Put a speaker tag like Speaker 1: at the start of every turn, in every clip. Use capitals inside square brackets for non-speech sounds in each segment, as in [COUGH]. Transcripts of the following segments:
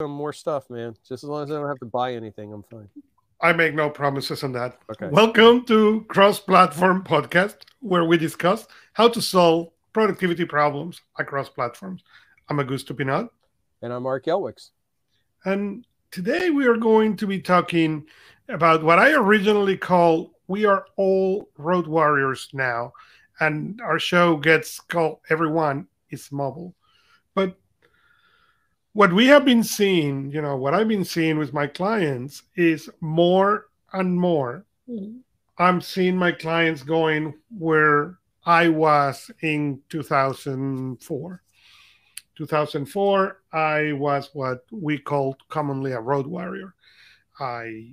Speaker 1: some more stuff, man. Just as long as I don't have to buy anything, I'm fine.
Speaker 2: I make no promises on that.
Speaker 1: Okay.
Speaker 2: Welcome to Cross Platform Podcast, where we discuss how to solve productivity problems across platforms. I'm Augusto Pinaud.
Speaker 1: And I'm Art Gelwicks.
Speaker 2: And today we are going to be talking about what I originally called We Are All Road Warriors Now. And our show gets called Everyone is Mobile. But what we have been seeing, you know, what I've been seeing with my clients is more and more. I'm seeing my clients going where I was in 2004. 2004, I was what we called commonly a road warrior. I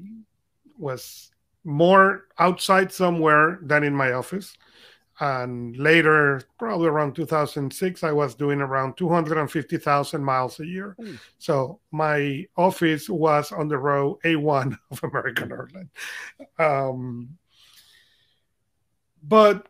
Speaker 2: was more outside somewhere than in my office. And later, probably around 2006, I was doing around 250,000 miles a year.
Speaker 1: Mm.
Speaker 2: So my office was on the row A1 [LAUGHS] of American Airlines. Um, but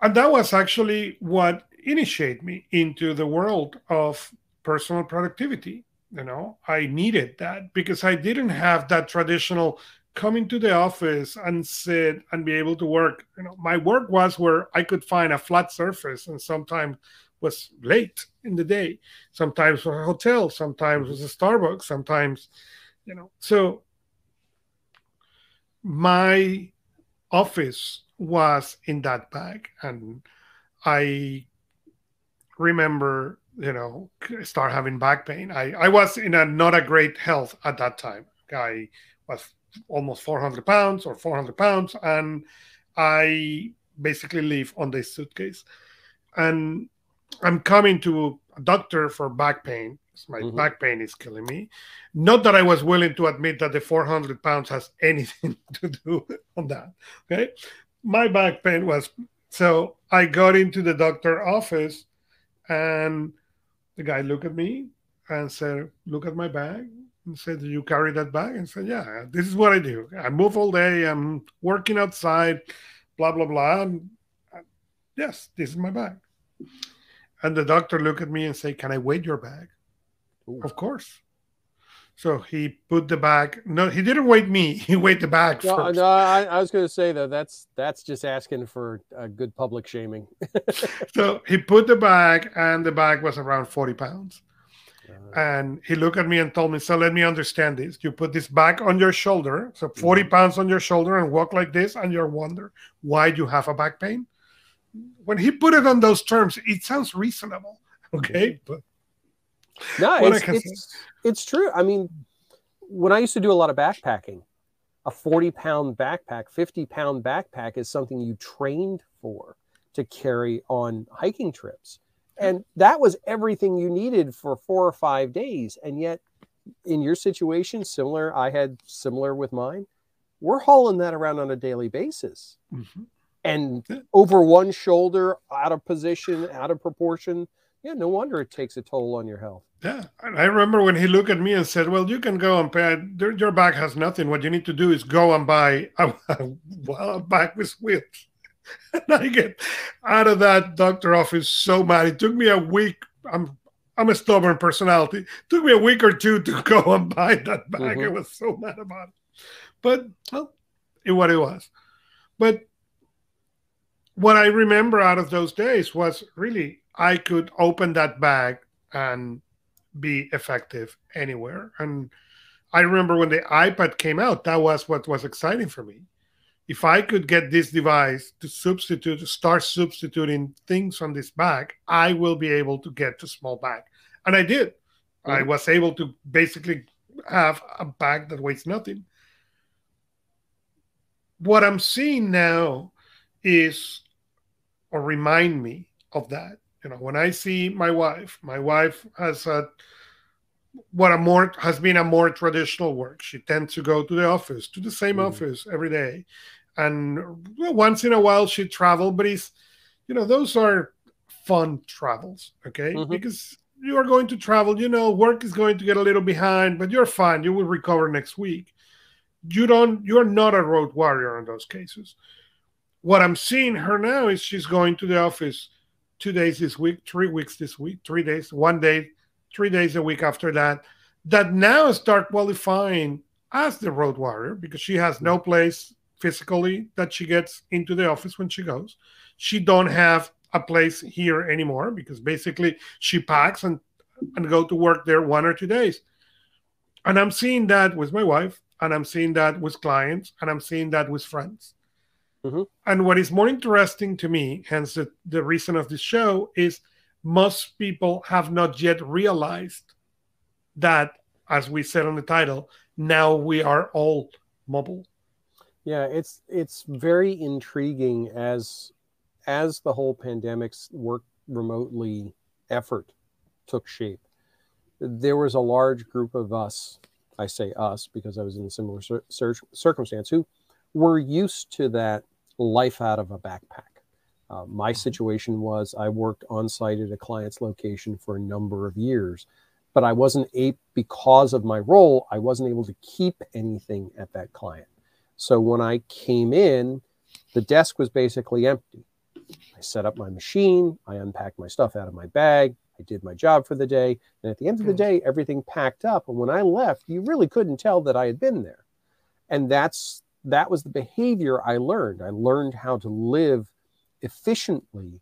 Speaker 2: and that was actually what initiated me into the world of personal productivity. You know, I needed that because I didn't have that traditional come into the office and sit and be able to work. You know, my work was where I could find a flat surface and sometimes was late in the day. Sometimes was a hotel, sometimes was a Starbucks, sometimes, you know. So my office was in that bag and I remember, you know, start having back pain. I, I was in a not a great health at that time. I was almost 400 pounds or 400 pounds and I basically live on this suitcase. And I'm coming to a doctor for back pain. My
Speaker 1: Mhm.
Speaker 2: back pain is killing me. Not that I was willing to admit that the 400 pounds has [LAUGHS] anything to do on that. Okay. My back pain was so I got into the doctor office and the guy looked at me and said, Look at my bag. And said, Do you carry that bag? And said, Yeah, this is what I do. I move all day. I'm working outside, blah, blah, blah. And uh, yes, this is my bag. And the doctor looked at me and said, Can I weigh your bag?
Speaker 1: Ooh.
Speaker 2: Of course. So he put the bag. No, he didn't weigh me. [LAUGHS] He weighed the bag
Speaker 1: No,
Speaker 2: first.
Speaker 1: no I, I was going to say though that's that's just asking for a good public shaming. [LAUGHS]
Speaker 2: So he put the bag, and the bag was around 40 pounds.
Speaker 1: Uh,
Speaker 2: And he looked at me and told me, So let me understand this. You put this back on your shoulder, so 40 pounds on your shoulder, and walk like this, and you're wonder why do you have a back pain. When he put it on those terms, it sounds reasonable. Okay. But
Speaker 1: no, it's, it's it's true. I mean, when I used to do a lot of backpacking, a 40 pound backpack, 50 pound backpack is something you trained for to carry on hiking trips. And that was everything you needed for four or five days. And yet, in your situation, similar, I had similar with mine, we're hauling that around on a daily basis.
Speaker 2: Mhm.
Speaker 1: And over one shoulder, out of position, out of proportion. Yeah, no wonder it takes a toll on your health.
Speaker 2: Yeah, and I remember when he looked at me and said, "Well, you can go and pay. Your bag has nothing. What you need to do is go and buy a, [LAUGHS] a bag with wheels." And [LAUGHS] I get out of that doctor office so mad. It took me a week. I'm I'm a stubborn personality. It took me a week or two to [LAUGHS] go and buy that bag. I
Speaker 1: Mhm.
Speaker 2: was so mad about it, but well, it what it was. But what I remember out of those days was really I could open that bag and be effective anywhere. And I remember when the iPad came out, that was what was exciting for me. If I could get this device to substitute, start substituting things on this bag, I will be able to get to small bag. And I did. I
Speaker 1: Mhm.
Speaker 2: was able to basically have a bag that weighs nothing. What I'm seeing now is, or remind me of that. You know, when I see my wife, my wife has a what a more has been a more traditional work. She tends to go to the office, to the same
Speaker 1: Mhm.
Speaker 2: office every day, and once in a while she travel, but it's you know those are fun travels, okay?
Speaker 1: Mhm.
Speaker 2: Because you are going to travel, you know, work is going to get a little behind, but you're fine. You will recover next week. You don't. You're not a road warrior in those cases. What I'm seeing her now is she's going to the office two days this week, three weeks this week, three days, one day, three days a week after that. that now start qualifying as the road warrior because she has no place physically that she gets into the office when she goes. She don't have a place here anymore because basically she packs and and go to work there one or two days. And I'm seeing that with my wife, and I'm seeing that with clients, and I'm seeing that with friends. Mm-hmm. And what is more interesting to me, hence the, the reason of this show, is most people have not yet realized that, as we said on the title, now we are all mobile.
Speaker 1: Yeah, it's it's very intriguing as as the whole pandemic's work remotely effort took shape. There was a large group of us, I say us because I was in a similar cir- circumstance, who were used to that life out of a backpack. Uh, my situation was I worked on site at a client's location for a number of years, but I wasn't able, because of my role, I wasn't able to keep anything at that client. So when I came in, the desk was basically empty. I set up my machine, I unpacked my stuff out of my bag, I did my job for the day. And at the end of the day, everything packed up. And when I left, you really couldn't tell that I had been there. And that's that was the behavior I learned. I learned how to live efficiently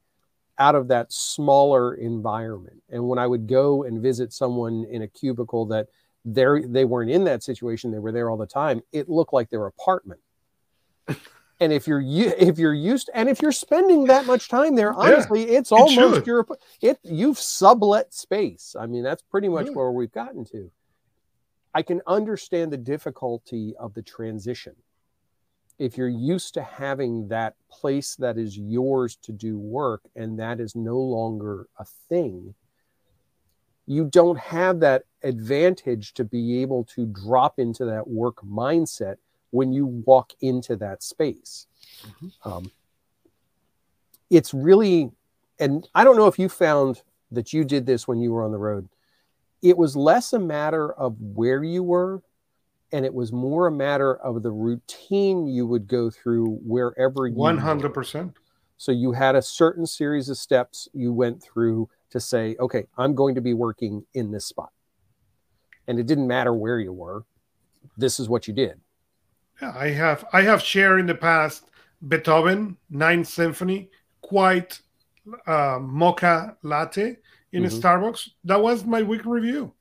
Speaker 1: out of that smaller environment. And when I would go and visit someone in a cubicle that they they weren't in that situation, they were there all the time, it looked like their apartment. [LAUGHS] and if you're if you're used and if you're spending that much time there honestly yeah, it's almost it your it you've sublet space. I mean that's pretty much where we've gotten to. I can understand the difficulty of the transition if you're used to having that place that is yours to do work and that is no longer a thing you don't have that advantage to be able to drop into that work mindset when you walk into that space. Mm-hmm. Um, it's really, and I don't know if you found that you did this when you were on the road. It was less a matter of where you were, and it was more a matter of the routine you would go through wherever you
Speaker 2: 100%.
Speaker 1: Were. So you had a certain series of steps you went through to say, okay, I'm going to be working in this spot. And it didn't matter where you were. This is what you did.
Speaker 2: yeah I have I have shared in the past Beethoven Ninth Symphony, quite uh, mocha latte in mm-hmm. a Starbucks. That was my week review.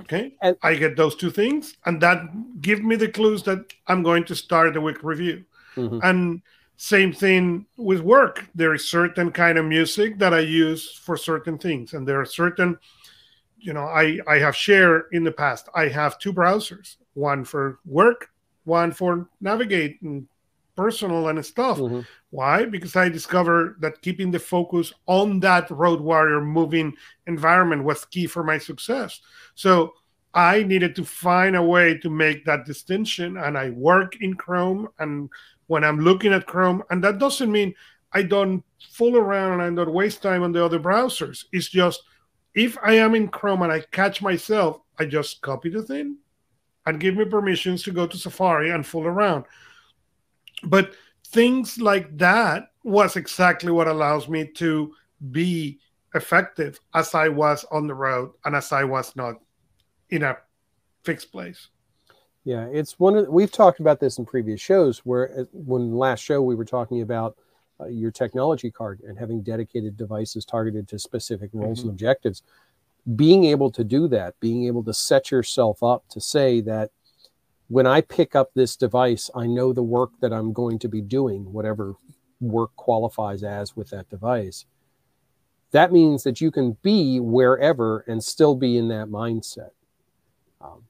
Speaker 2: Okay, and, I get those two things, and that give me the clues that I'm going to start the week review. Mm-hmm. And same thing with work. There is certain kind of music that I use for certain things, and there are certain, you know, I I have shared in the past. I have two browsers, one for work one for navigating personal and stuff. Mm-hmm. Why? Because I discovered that keeping the focus on that road warrior moving environment was key for my success. So I needed to find a way to make that distinction. And I work in Chrome. And when I'm looking at Chrome, and that doesn't mean I don't fool around and I don't waste time on the other browsers. It's just if I am in Chrome and I catch myself, I just copy the thing and give me permissions to go to Safari and fool around. But things like that was exactly what allows me to be effective as I was on the road and as I was not in a fixed place.
Speaker 1: Yeah, it's one of we've talked about this in previous shows where uh, when last show we were talking about uh, your technology card and having dedicated devices targeted to specific roles mm-hmm. and objectives being able to do that, being able to set yourself up to say that when I pick up this device, I know the work that I'm going to be doing, whatever work qualifies as with that device. That means that you can be wherever and still be in that mindset. Um,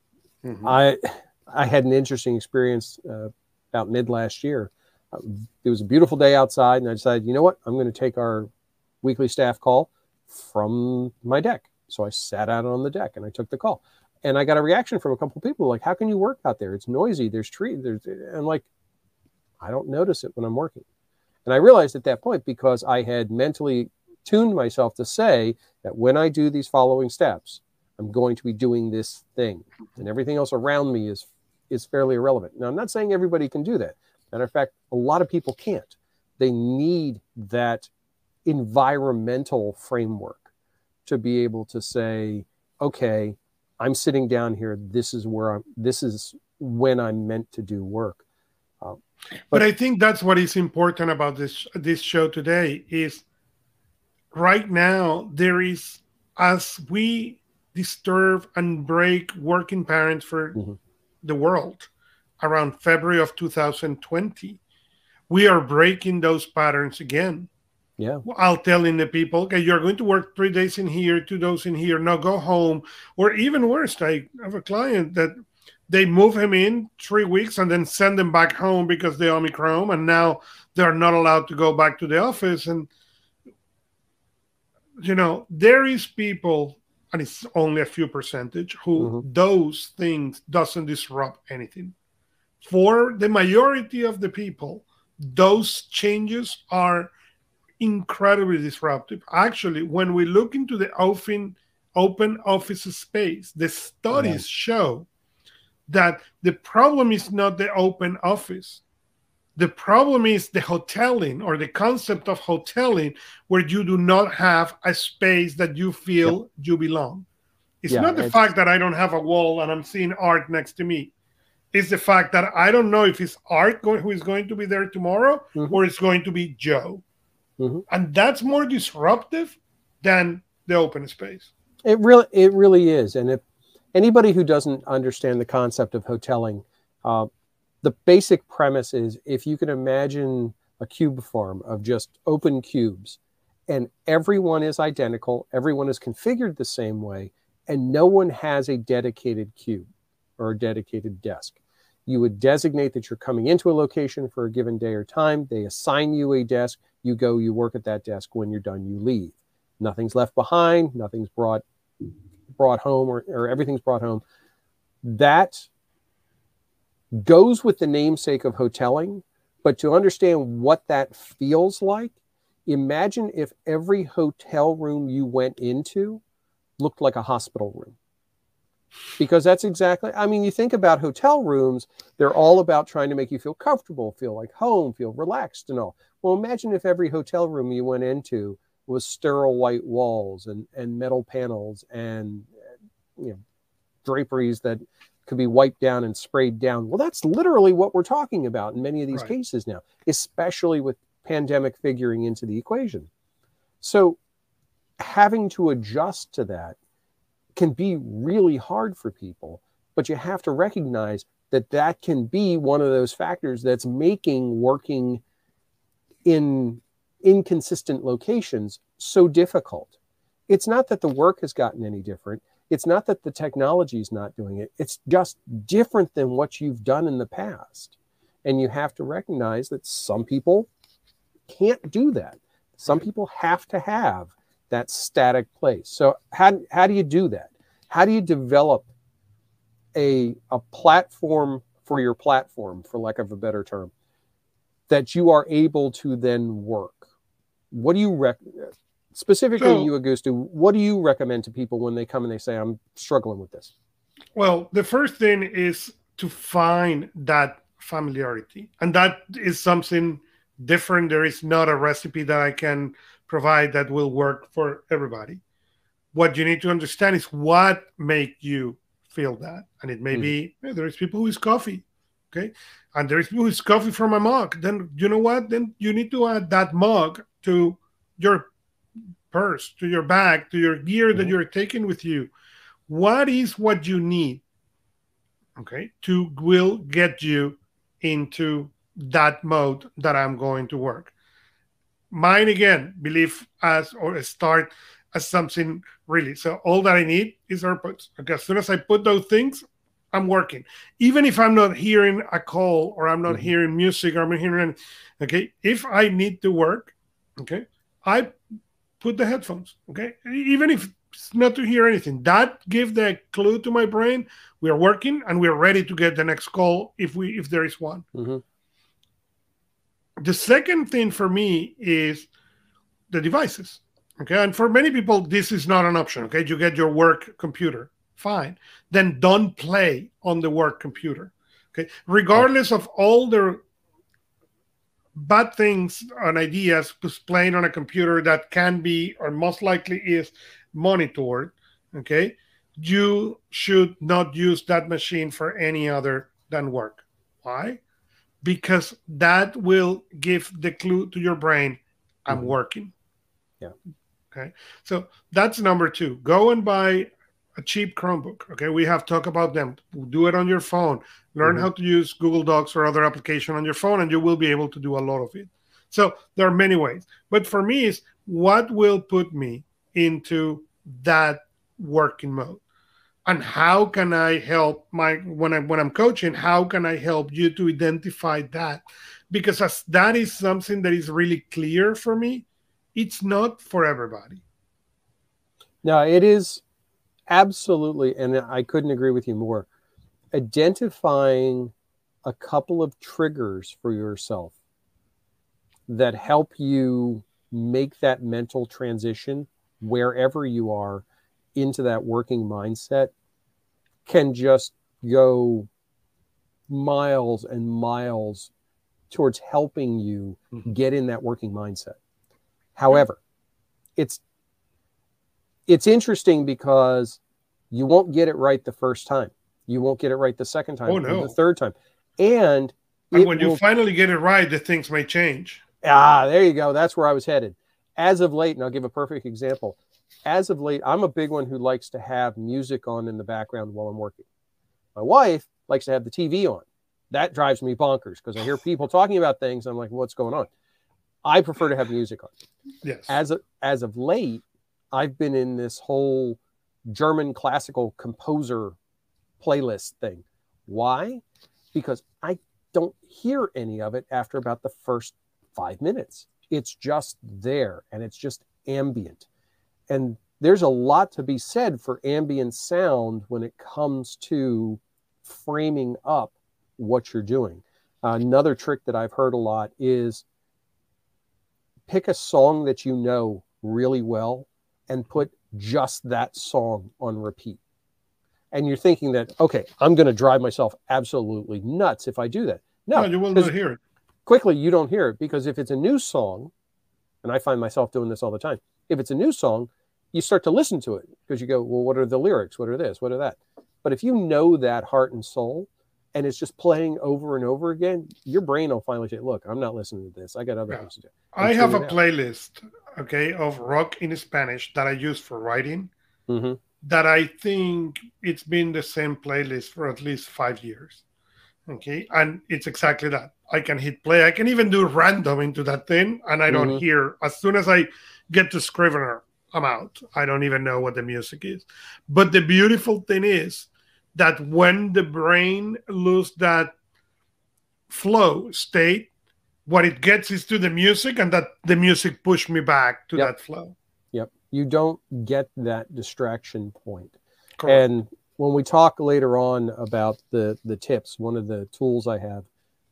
Speaker 1: mm-hmm. I I had an interesting experience uh, about mid last year. Uh, it was a beautiful day outside, and I decided, you know what, I'm going to take our weekly staff call from my deck. So I sat out on the deck and I took the call. And I got a reaction from a couple people like, how can you work out there? It's noisy. There's trees. There's, and like, I don't notice it when I'm working. And I realized at that point because I had mentally tuned myself to say that when I do these following steps, I'm going to be doing this thing, and everything else around me is is fairly irrelevant. Now, I'm not saying everybody can do that. Matter of fact, a lot of people can't. They need that environmental framework to be able to say, okay, I'm sitting down here. This is where I'm. This is when I'm meant to do work.
Speaker 2: Um, but, but I think that's what is important about this this show today is right now there is as we disturb and break working parents for mm-hmm. the world around February of 2020, we are breaking those patterns again.
Speaker 1: Yeah.
Speaker 2: I'll telling the people, okay, you're going to work three days in here, two days in here, now go home. Or even worse, I have a client that they move him in three weeks and then send him back home because the Omicron, and now they're not allowed to go back to the office. And you know, there is people, and it's only a few percentage, who mm-hmm. those things doesn't disrupt anything. For the majority of the people, those changes are incredibly disruptive. Actually, when we look into the open open office space, the studies show that the problem is not the open office. The problem is the hoteling or the concept of hoteling where you do not have a space that you feel yeah. you belong. It's yeah, not the it's... fact that I don't have a wall and I'm seeing art next to me It's the fact that I don't know if it's Art going, who is going to be there tomorrow mm-hmm. or it's going to be Joe. Mm-hmm. And that's more disruptive than the open space.
Speaker 1: It really, it really is. And if anybody who doesn't understand the concept of hoteling, uh, the basic premise is if you can imagine a cube farm of just open cubes and everyone is identical, everyone is configured the same way, and no one has a dedicated cube or a dedicated desk. You would designate that you're coming into a location for a given day or time. They assign you a desk. You go, you work at that desk. When you're done, you leave. Nothing's left behind. Nothing's brought brought home, or, or everything's brought home. That goes with the namesake of hoteling. But to understand what that feels like, imagine if every hotel room you went into looked like a hospital room because that's exactly i mean you think about hotel rooms they're all about trying to make you feel comfortable feel like home feel relaxed and all. Well imagine if every hotel room you went into was sterile white walls and and metal panels and uh, you know draperies that could be wiped down and sprayed down. Well that's literally what we're talking about in many of these right. cases now especially with pandemic figuring into the equation. So having to adjust to that can be really hard for people. But you have to recognize that that can be one of those factors that's making working in inconsistent locations so difficult. It's not that the work has gotten any different. It's not that the technology is not doing it. It's just different than what you've done in the past. And you have to recognize that some people can't do that. Some people have to have that static place. So how, how do you do that? How do you develop a, a platform for your platform, for lack of a better term, that you are able to then work? What do you rec- specifically so, you, Augusto? What do you recommend to people when they come and they say, "I'm struggling with this"?
Speaker 2: Well, the first thing is to find that familiarity, and that is something different. There is not a recipe that I can provide that will work for everybody. What you need to understand is what make you feel that, and it may mm-hmm. be hey, there is people who is coffee, okay, and there is people who is coffee from a mug. Then you know what? Then you need to add that mug to your purse, to your bag, to your gear mm-hmm. that you're taking with you. What is what you need? Okay, to will get you into that mode that I'm going to work. Mine again, believe as or start as something really. So all that I need is AirPods. Okay, as soon as I put those things, I'm working. Even if I'm not hearing a call or I'm not mm-hmm. hearing music or I'm not hearing, okay, if I need to work, okay, I put the headphones. Okay, even if it's not to hear anything, that give the clue to my brain we are working and we are ready to get the next call if we if there is one. Mm-hmm. The second thing for me is the devices. Okay. And for many people, this is not an option. Okay. You get your work computer. Fine. Then don't play on the work computer. Okay. Regardless of all the bad things and ideas playing on a computer that can be or most likely is monitored. Okay. you should not use that machine for any other than work. Why? Because that will give the clue to your brain, I'm mm-hmm. working.
Speaker 1: Yeah.
Speaker 2: Okay. So that's number two. Go and buy a cheap Chromebook. Okay. We have talked about them. Do it on your phone. Learn mm-hmm. how to use Google Docs or other application on your phone, and you will be able to do a lot of it. So there are many ways. But for me, is what will put me into that working mode? And how can I help my when I when I'm coaching, how can I help you to identify that? Because as that is something that is really clear for me, it's not for everybody.
Speaker 1: No, it is absolutely, and I couldn't agree with you more. Identifying a couple of triggers for yourself that help you make that mental transition wherever you are into that working mindset can just go miles and miles towards helping you mm-hmm. get in that working mindset. However, it's it's interesting because you won't get it right the first time. You won't get it right the second time,
Speaker 2: oh, no.
Speaker 1: the third time. And,
Speaker 2: and when will, you finally get it right, the things may change.
Speaker 1: Ah, there you go. That's where I was headed. As of late, and I'll give a perfect example. As of late, I'm a big one who likes to have music on in the background while I'm working. My wife likes to have the TV on. That drives me bonkers because I hear people talking about things. I'm like, what's going on? I prefer to have music on.
Speaker 2: Yes.
Speaker 1: As of, as of late, I've been in this whole German classical composer playlist thing. Why? Because I don't hear any of it after about the first five minutes. It's just there and it's just ambient. And there's a lot to be said for ambient sound when it comes to framing up what you're doing. Another trick that I've heard a lot is pick a song that you know really well and put just that song on repeat. And you're thinking that, okay, I'm going to drive myself absolutely nuts if I do that. No,
Speaker 2: no you will not hear it
Speaker 1: quickly you don't hear it because if it's a new song, and I find myself doing this all the time, if it's a new song, you start to listen to it because you go, well, what are the lyrics? What are this? What are that? But if you know that heart and soul and it's just playing over and over again, your brain will finally say, look, I'm not listening to this. I got other yeah. things to do.
Speaker 2: I have a playlist, okay, of rock in Spanish that I use for writing.
Speaker 1: Mm-hmm.
Speaker 2: That I think it's been the same playlist for at least five years. Okay. And it's exactly that. I can hit play. I can even do random into that thing, and I don't mm-hmm. hear. As soon as I get to Scrivener, I'm out. I don't even know what the music is. But the beautiful thing is that when the brain loses that flow state, what it gets is to the music, and that the music pushed me back to yep. that flow.
Speaker 1: Yep. You don't get that distraction point. Correct. And when we talk later on about the the tips, one of the tools I have,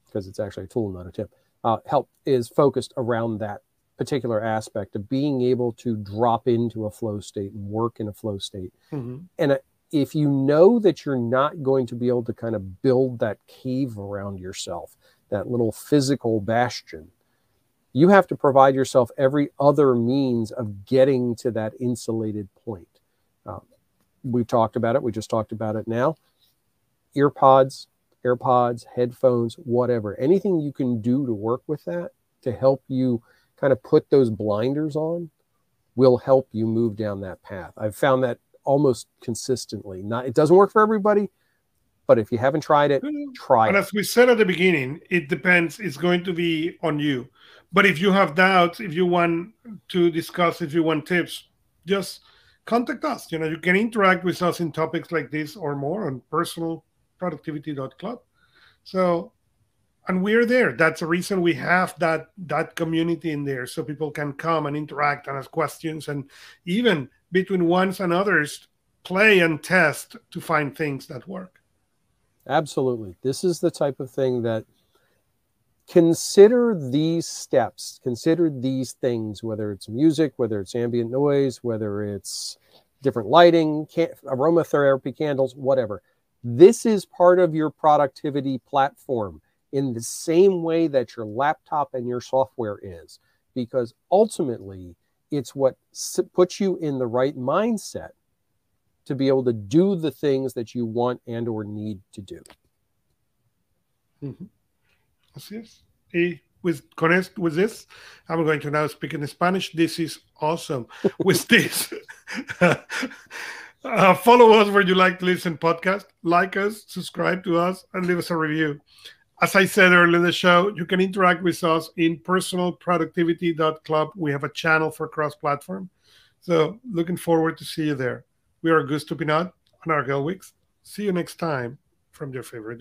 Speaker 1: because it's actually a tool, not a tip, uh, help is focused around that particular aspect of being able to drop into a flow state and work in a flow state.
Speaker 2: Mm-hmm.
Speaker 1: And uh, if you know that you're not going to be able to kind of build that cave around yourself, that little physical bastion, you have to provide yourself every other means of getting to that insulated point. Um, we've talked about it. We just talked about it now. Earpods, AirPods, headphones, whatever. Anything you can do to work with that to help you kind of put those blinders on will help you move down that path. I've found that almost consistently. Not it doesn't work for everybody, but if you haven't tried it, try
Speaker 2: and
Speaker 1: it.
Speaker 2: as we said at the beginning, it depends. It's going to be on you. But if you have doubts, if you want to discuss, if you want tips, just contact us. You know, you can interact with us in topics like this or more on personalproductivity.club. So, and we're there. That's the reason we have that that community in there, so people can come and interact and ask questions, and even between ones and others, play and test to find things that work.
Speaker 1: Absolutely, this is the type of thing that consider these steps, consider these things, whether it's music, whether it's ambient noise, whether it's different lighting, can- aromatherapy candles, whatever. This is part of your productivity platform in the same way that your laptop and your software is, because ultimately it's what puts you in the right mindset to be able to do the things that you want and or need to do.
Speaker 2: Mm-hmm. Así es. Y with, con esto, with this, I'm going to now speak in Spanish. This is awesome. [LAUGHS] with this, [LAUGHS] uh, follow us where you like to listen podcast, like us, subscribe to us, and leave us a review. As I said earlier in the show, you can interact with us in personalproductivity.club. We have a channel for cross-platform. So looking forward to see you there. We are Augusto Pinaud and Art Gelwicks. See you next time from your favorite